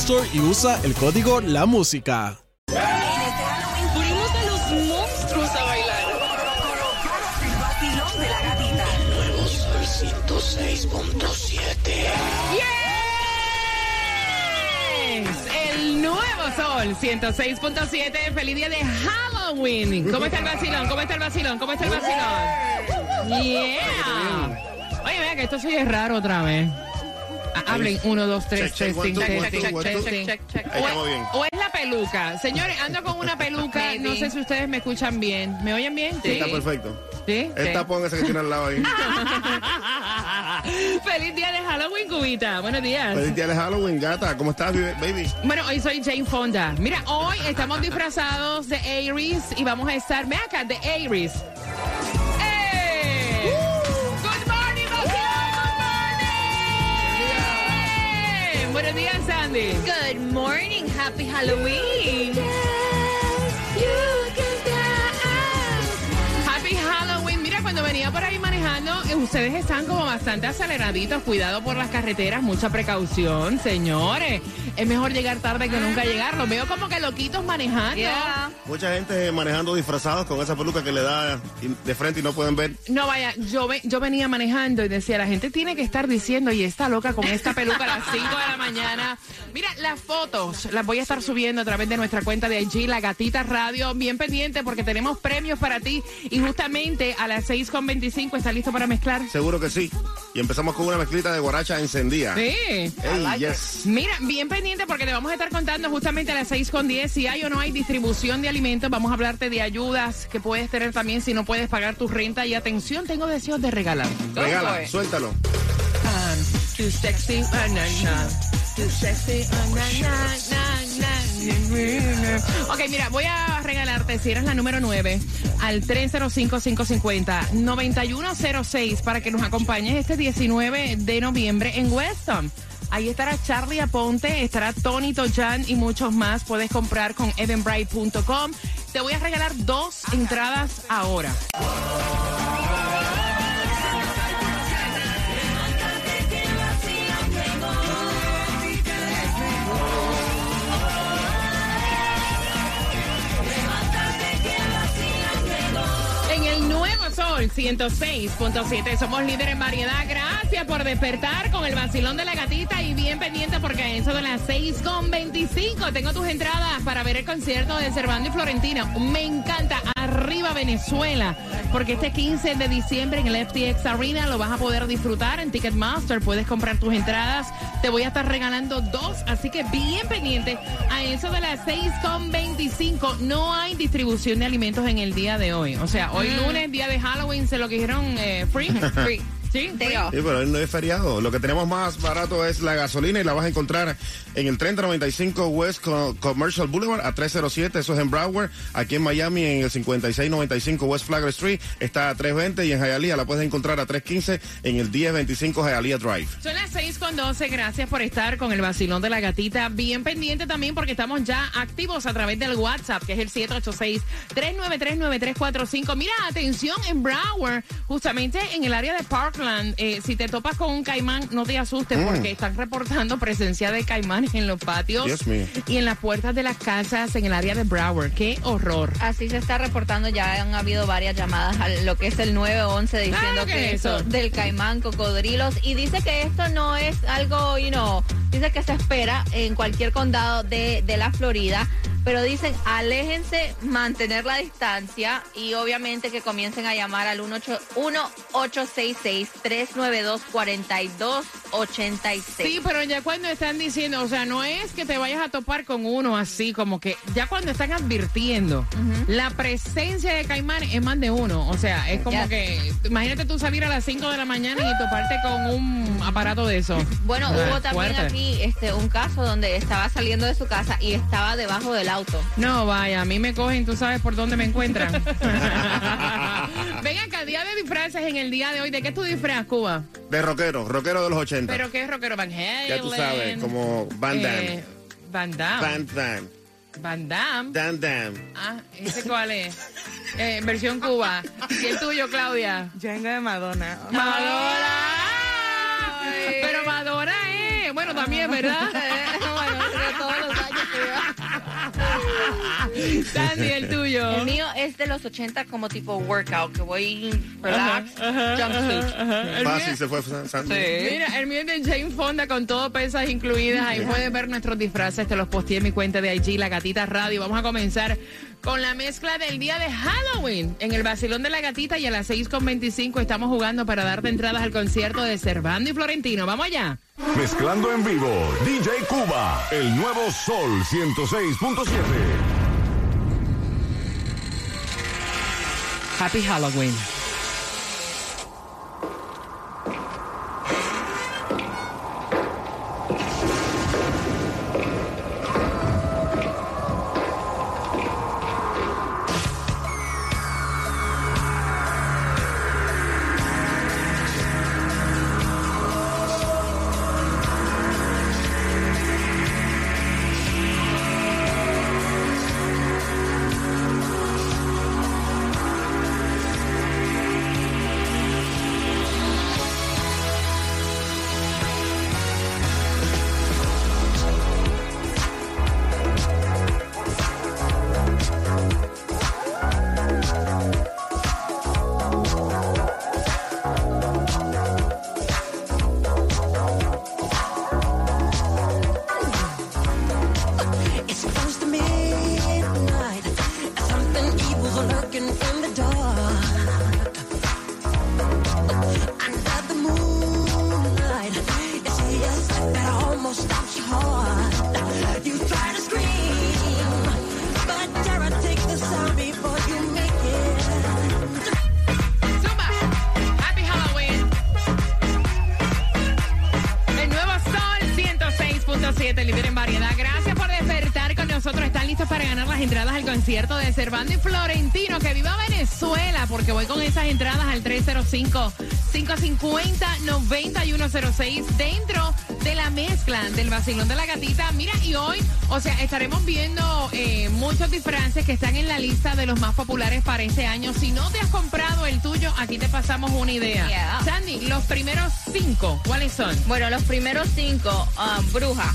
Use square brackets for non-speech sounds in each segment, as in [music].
Store y usa el código La Música. Fuimos a los monstruos a bailar. El vacilón de la gatita. Yes, El nuevo sol 106.7. Feliz día de Halloween. ¿Cómo está el vacilón? ¿Cómo está el vacilón? ¿Cómo está el vacilón? Yeah. Oye, vea que esto sí es raro otra vez. Hablen, uno, dos, tres, Check, tres, check, cinco, one, seis, two, siete, one, two, seis, one, siete. two. O Ahí estamos es- la peluca. Señores, ando con una peluca. [laughs] No sé si ustedes me escuchan bien. ¿Me oyen bien? Está perfecto. ¿Sí? El tapón ese que tiene al lado ahí. [laughs] Feliz día de Halloween, Cubita. Buenos días. Feliz día de Halloween, gata. ¿Cómo estás, baby? Bueno, hoy soy Jane Fonda. Mira, hoy estamos disfrazados de Aries y vamos a estar, ve acá, de Aries. Buenos días, Sandy. Good morning, happy Halloween. Happy Halloween. Mira, cuando venía por ahí ustedes están como bastante aceleraditos. Cuidado por las carreteras, mucha precaución, señores. Es mejor llegar tarde que nunca llegar. Los veo como que loquitos manejando. Yeah. Mucha gente manejando disfrazados con esa peluca que le da de frente y no pueden ver. No, vaya, yo, yo venía manejando y decía, la gente tiene que estar diciendo, y está loca con esta peluca a las [laughs] 5 de la mañana. Mira, las fotos las voy a estar subiendo a través de nuestra cuenta de IG, La Gatita Radio. Bien pendiente porque tenemos premios para ti. Y justamente a las 6.25, ¿está listo para mezclar? Seguro que sí. Y empezamos con una mezclita de guaracha encendida. Sí. Ey, yes. Mira, bien pendiente porque te vamos a estar contando justamente a las 6 con 10 si hay o no hay distribución de alimentos. Vamos a hablarte de ayudas que puedes tener también si no puedes pagar tu renta. Y atención, tengo deseos de regalar. Regala, suéltalo. Too sexy. Too sexy, na, na, na. Ok, mira, voy a regalarte, si eres la número 9, al 305-550-9106 para que nos acompañes este 19 de noviembre en Weston. Ahí estará Charlie Aponte, estará Tony Toyan y muchos más. Puedes comprar con evenbright.com. Te voy a regalar dos entradas ahora. Sol 106.7 somos líderes en variedad. Gracias por despertar con el vacilón de la gatita y bien pendiente porque a eso de las 6.25 tengo tus entradas para ver el concierto de Cervando y Florentino. Me encanta. Arriba Venezuela. Porque este 15 de diciembre en el FTX Arena lo vas a poder disfrutar en Ticketmaster. Puedes comprar tus entradas. Te voy a estar regalando dos. Así que bien pendiente a eso de las 6.25. No hay distribución de alimentos en el día de hoy. O sea, hoy lunes, día de Halloween, se lo que dijeron eh, free. [laughs] Free. ¿Sí? Go. Sí, pero hoy no es feriado. Lo que tenemos más barato es la gasolina y la vas a encontrar en el 3095 West Co- Commercial Boulevard a 307. Eso es en Broward. Aquí en Miami en el 5695 West Flagler Street está a 320 y en Hialeah la puedes encontrar a 315 en el 1025 Hialeah Drive. Son las 6 con 12. Gracias por estar con el vacilón de la gatita. Bien pendiente también porque estamos ya activos a través del WhatsApp, que es el 786-393-9345. Mira, atención en Broward, justamente en el área de Park Eh, si te topas con un caimán, no te asustes Mm. porque están reportando presencia de caimanes en los patios y en las puertas de las casas en el área de Broward. ¡Qué horror! Así se está reportando, ya han habido varias llamadas a lo que es el 911 diciendo Claro que eso del caimán, cocodrilos, y dice que esto no es algo, you know, dice que se espera en cualquier condado de, de la Florida, pero dicen aléjense, mantener la distancia y obviamente que comiencen a llamar al 1866-392-4286. Sí, pero ya cuando están diciendo, o sea, no es que te vayas a topar con uno así, como que ya cuando están advirtiendo la presencia de caimán es más de uno. O sea, es como Yes. que, imagínate tú salir a las 5 de la mañana y toparte con un aparato de eso. Bueno, Ah, hubo también fuerte. aquí este un caso donde estaba saliendo de su casa y estaba debajo del auto. No, vaya, a mí me cogen, tú sabes por dónde me encuentran. [laughs] Venga, acá, día de disfraces en el día de hoy. ¿De qué es tu disfraz, Cuba? De rockero, rockero de los 80. ¿Pero qué es rockero? Van Halen. ya tú sabes, como Van Damme. eh, Van Damme. Van Damme. Van Damme. Dan Damme. Ah, ¿ese cuál es? Eh, versión Cuba. ¿Y el tuyo, Claudia? Jenga de Madonna. Madonna. Pero Madonna es. Bueno, también, ¿verdad? [laughs] bueno, de todos los años que lleva. [laughs] Sandy, el tuyo. El mío es de los 80 como tipo workout, que voy relax, jumpsuit. Fácil se fue Sandy. Mira, el mío es de Jane Fonda con todo pesas incluidas. Ahí puedes ver nuestros disfraces. Te los posteé en mi cuenta de IG, La Gatita Radio. Vamos a comenzar con la mezcla del día de Halloween en el Basilón de la Gatita y a las 6.25 estamos jugando para darte entradas al concierto de Cervando y Florentino. Vamos allá. Mezclando en vivo, DJ Cuba, el nuevo Sol 106.7. Happy Halloween. Para ganar las entradas al concierto de Cervando y Florentino. Que viva Venezuela, porque voy con esas entradas al 305-550-9106 dentro de la mezcla del vacilón de la gatita. Mira, y hoy, o sea, estaremos viendo eh, muchos disfraces que están en la lista de los más populares para este año. Si no te has comprado el tuyo, aquí te pasamos una idea. Yeah. Sandy, los primeros cinco, ¿cuáles son? Bueno, los primeros cinco, ah, Bruja,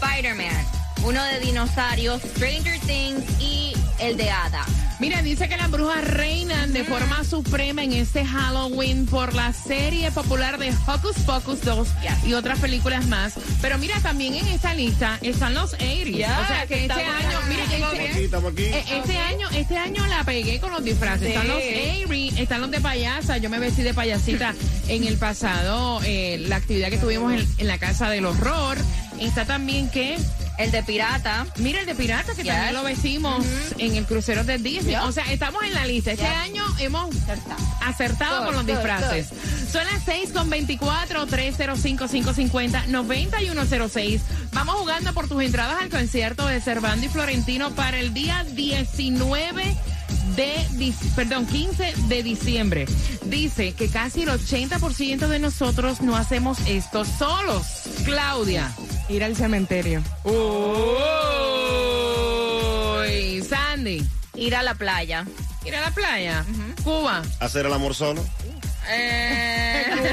Spider-Man, uno de dinosaurios, Stranger Things y el de Hada. Mira, dice que las brujas reinan de forma suprema en este Halloween por la serie popular de Hocus Pocus 2 y otras películas más. Pero mira, también en esta lista están los 80 Ya, o sea que este año, mira, Estamos aquí, este, estamos aquí. eh, este año, este año la pegué con los disfraces. Están los Avery, están los de payasa. Yo me vestí de payasita [laughs] en el pasado, eh, la actividad que tuvimos en, en la casa del horror. Está también que El de Pirata. Mira el de pirata que Yes. también lo vestimos en el crucero de Disney. O sea, estamos en la lista. Este año hemos acertado Good, con los good, disfraces. Son las 6 con 24, 305 550 9106. Vamos jugando por tus entradas al concierto de Cervando y Florentino para el día 19 de, perdón, 15 de diciembre. Dice que casi el 80% de nosotros no hacemos esto solos. Claudia. Ir al cementerio. Uy, Sandy. Ir a la playa. Ir a la playa. Cuba. Hacer el amor solo. Eh, [laughs]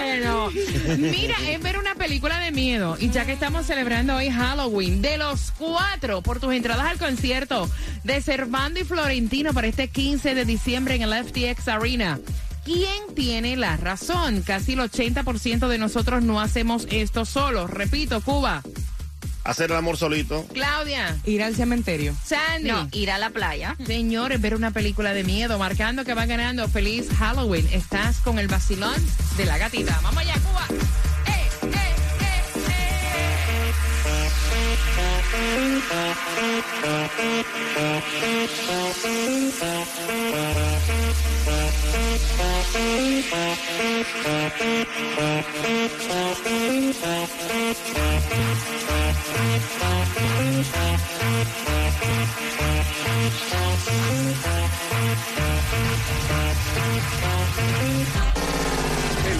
bueno, mira, es ver una película de miedo. Y ya que estamos celebrando hoy Halloween, de los cuatro, por tus entradas al concierto de Servando y Florentino para este 15 de diciembre en el FTX Arena. ¿Quién tiene la razón? Casi el 80% de nosotros no hacemos esto solos. Repito, Cuba. Hacer el amor solito. Claudia. Ir al cementerio. Sandy. No, ir a la playa. Señores, ver una película de miedo, marcando que va ganando. Feliz Halloween. Estás con el vacilón de la gatita. Vamos allá, Cuba. ¡Eh, eh, eh, eh! El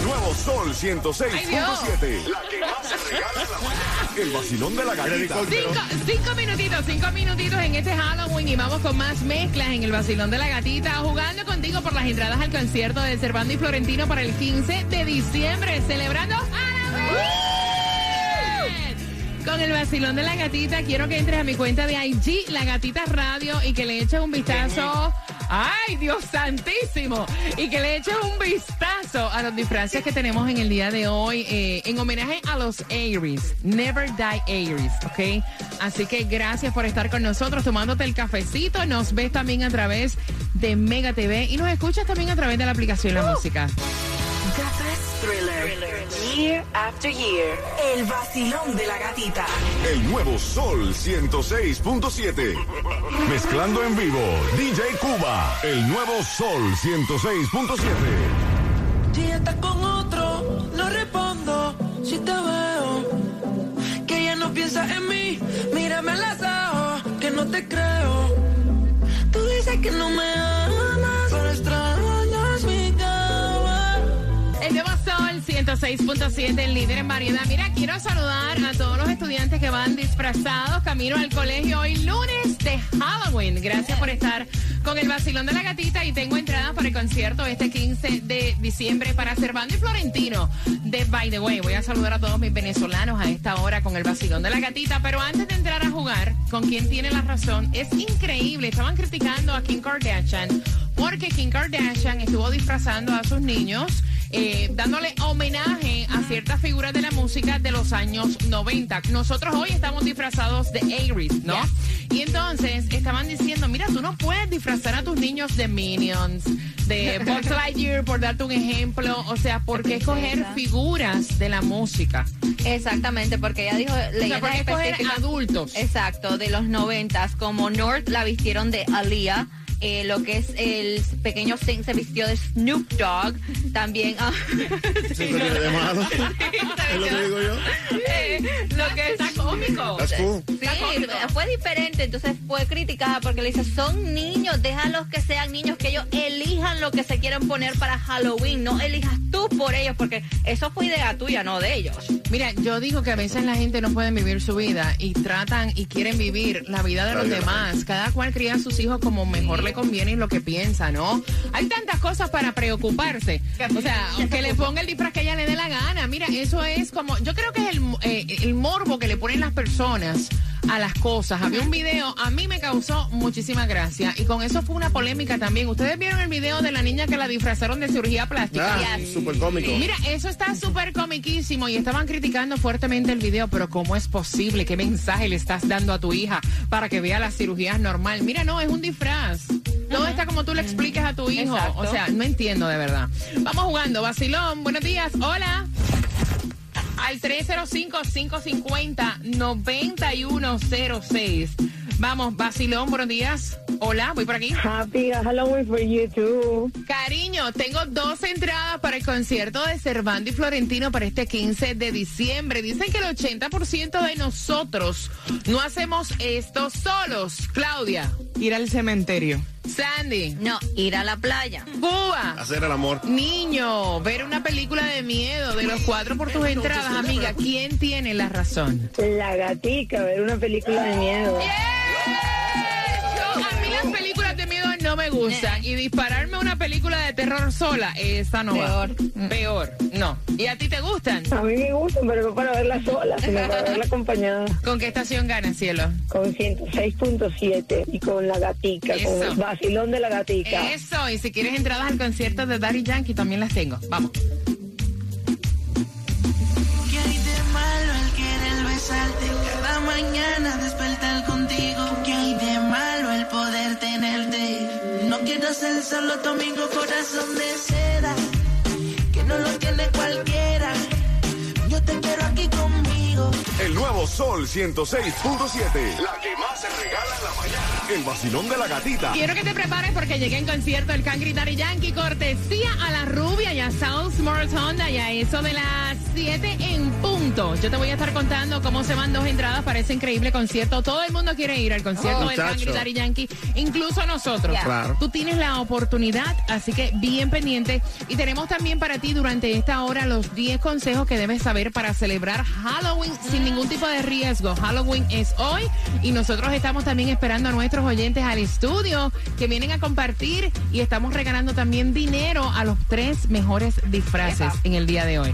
nuevo Sol 106.7. Ay, Dios. La que más se regala en la mañana. El vacilón de la gatita. Cinco, cinco minutitos, cinco minutitos en este Halloween y vamos con más mezclas en el vacilón de la gatita, jugando contigo por las entradas al concierto de Cervando y Florentino para el 15 de diciembre, celebrando Halloween. Con el vacilón de la gatita, quiero que entres a mi cuenta de IG, La Gatita Radio, y que le eches un vistazo. ¡Ay, Dios santísimo! Y que le eches un vistazo a los disfraces que tenemos en el día de hoy, eh, en homenaje a los Aries. Never Die Aries, ¿ok? Así que gracias por estar con nosotros, tomándote el cafecito. Nos ves también a través de Mega TV y nos escuchas también a través de la aplicación La Música. The best thriller. Year after year. El vacilón de la gatita. El nuevo Sol 106.7. Mezclando en vivo. DJ Cuba. El nuevo Sol 106.7. Si estás con otro, no respondo si te veo. Que ya no piensas en mí, mírame a los ojos, que no te creo. Tú dices que no me amas, 6.7, el líder en variedad. Mira, quiero saludar a todos los estudiantes que van disfrazados camino al colegio hoy lunes de Halloween. Gracias por estar con el vacilón de la gatita y tengo entradas para el concierto este 15 de diciembre para Cervando y Florentino de By the Way. Voy a saludar a todos mis venezolanos a esta hora con el vacilón de la gatita, pero antes de entrar a jugar con quien tiene la razón, es increíble. Estaban criticando a Kim Kardashian porque Kim Kardashian estuvo disfrazando a sus niños eh, dándole homenaje a ciertas figuras de la música de los años 90. Nosotros hoy estamos disfrazados de Aries, ¿no? Y entonces estaban diciendo, mira, tú no puedes disfrazar a tus niños de Minions, de [laughs] Buzz Lightyear, por darte un ejemplo. O sea, ¿por qué escoger figuras de la música? Exactamente, porque ella dijo O sea, leyendas ¿por qué escoger adultos? Exacto, de los noventas, como North la vistieron de Aaliyah. Eh, lo que es el pequeño Sing se vistió de Snoop Dogg. También. ah, ¿Eso tiene de malo? Es lo que digo yo. eh, lo que es Está cómico. That's cool. Sí, fue diferente, entonces fue criticada porque le dice, son niños, déjalos que sean niños, que ellos elijan lo que se quieren poner para Halloween, no elijas tú por ellos, porque eso fue idea tuya, no de ellos. Mira, yo digo que a veces la gente no puede vivir su vida y tratan y quieren vivir la vida de los demás. Cada cual cría a sus hijos como mejor le conviene y lo que piensa, ¿no? Hay tantas cosas para preocuparse. O sea, que le ponga el disfraz que ella le dé la gana. Mira, eso es como, yo creo que es el, eh, el morbo que le ponen las personas a las cosas. Había un video, a mí me causó muchísima gracia y con eso fue una polémica también. ¿Ustedes vieron el video de la niña que la disfrazaron de cirugía plástica? Ah, súper cómico. Mira, eso está súper comiquísimo y estaban criticando fuertemente el video, pero ¿cómo es posible? ¿Qué mensaje le estás dando a tu hija para que vea las cirugías normal? Mira, no, es un disfraz. Todo está como tú le expliques a tu hijo. Exacto. O sea, no entiendo de verdad. Vamos jugando. Vacilón, buenos días. Hola. Al 305-550-9106. Vamos, Vacilón, buenos días. Hola, voy por aquí. Happy Halloween for you too. Cariño, tengo dos entradas para el concierto de Cervando y Florentino para este 15 de diciembre. Dicen que el 80% de nosotros no hacemos esto solos. Claudia, Ir al cementerio. Sandy, No, ir a la playa. Cuba, Hacer el amor. niño, ver una película de miedo de los cuatro por tus entradas, amiga. ¿Quién tiene la razón? La gatica, ver una película de miedo. No me gusta. Y dispararme una película de terror sola, esa no Peor. va. Peor. No. ¿Y a ti te gustan? A mí me gustan, pero no para verla sola, sino para verla acompañada. [laughs] ¿Con qué estación gana, cielo? Con 106.7 y con la gatica, con el vacilón de la gatica. Eso. Y si quieres entradas al concierto de Daddy Yankee, también las tengo. Vamos. Corazón de seda, que no lo tiene cualquiera. Yo te quiero aquí conmigo. El nuevo Sol 106.7. La que más se regala en la mañana. El vacilón de la gatita. Quiero que te prepares porque llegué en concierto el Cangri Daddy Yankee, cortesía a la rubia y a South Smart Honda y a eso de las 7 en punto. Yo te voy a estar contando cómo se van dos entradas para ese increíble concierto. Todo el mundo quiere ir al concierto Oh, del Daddy Yankee, incluso nosotros. Claro. Tú tienes la oportunidad, así que bien pendiente. Y tenemos también para ti durante esta hora los 10 consejos que debes saber para celebrar Halloween sin ningún tipo de riesgo. Halloween es hoy y nosotros estamos también esperando a nuestros oyentes al estudio que vienen a compartir y estamos regalando también dinero a los tres mejores disfraces en el día de hoy.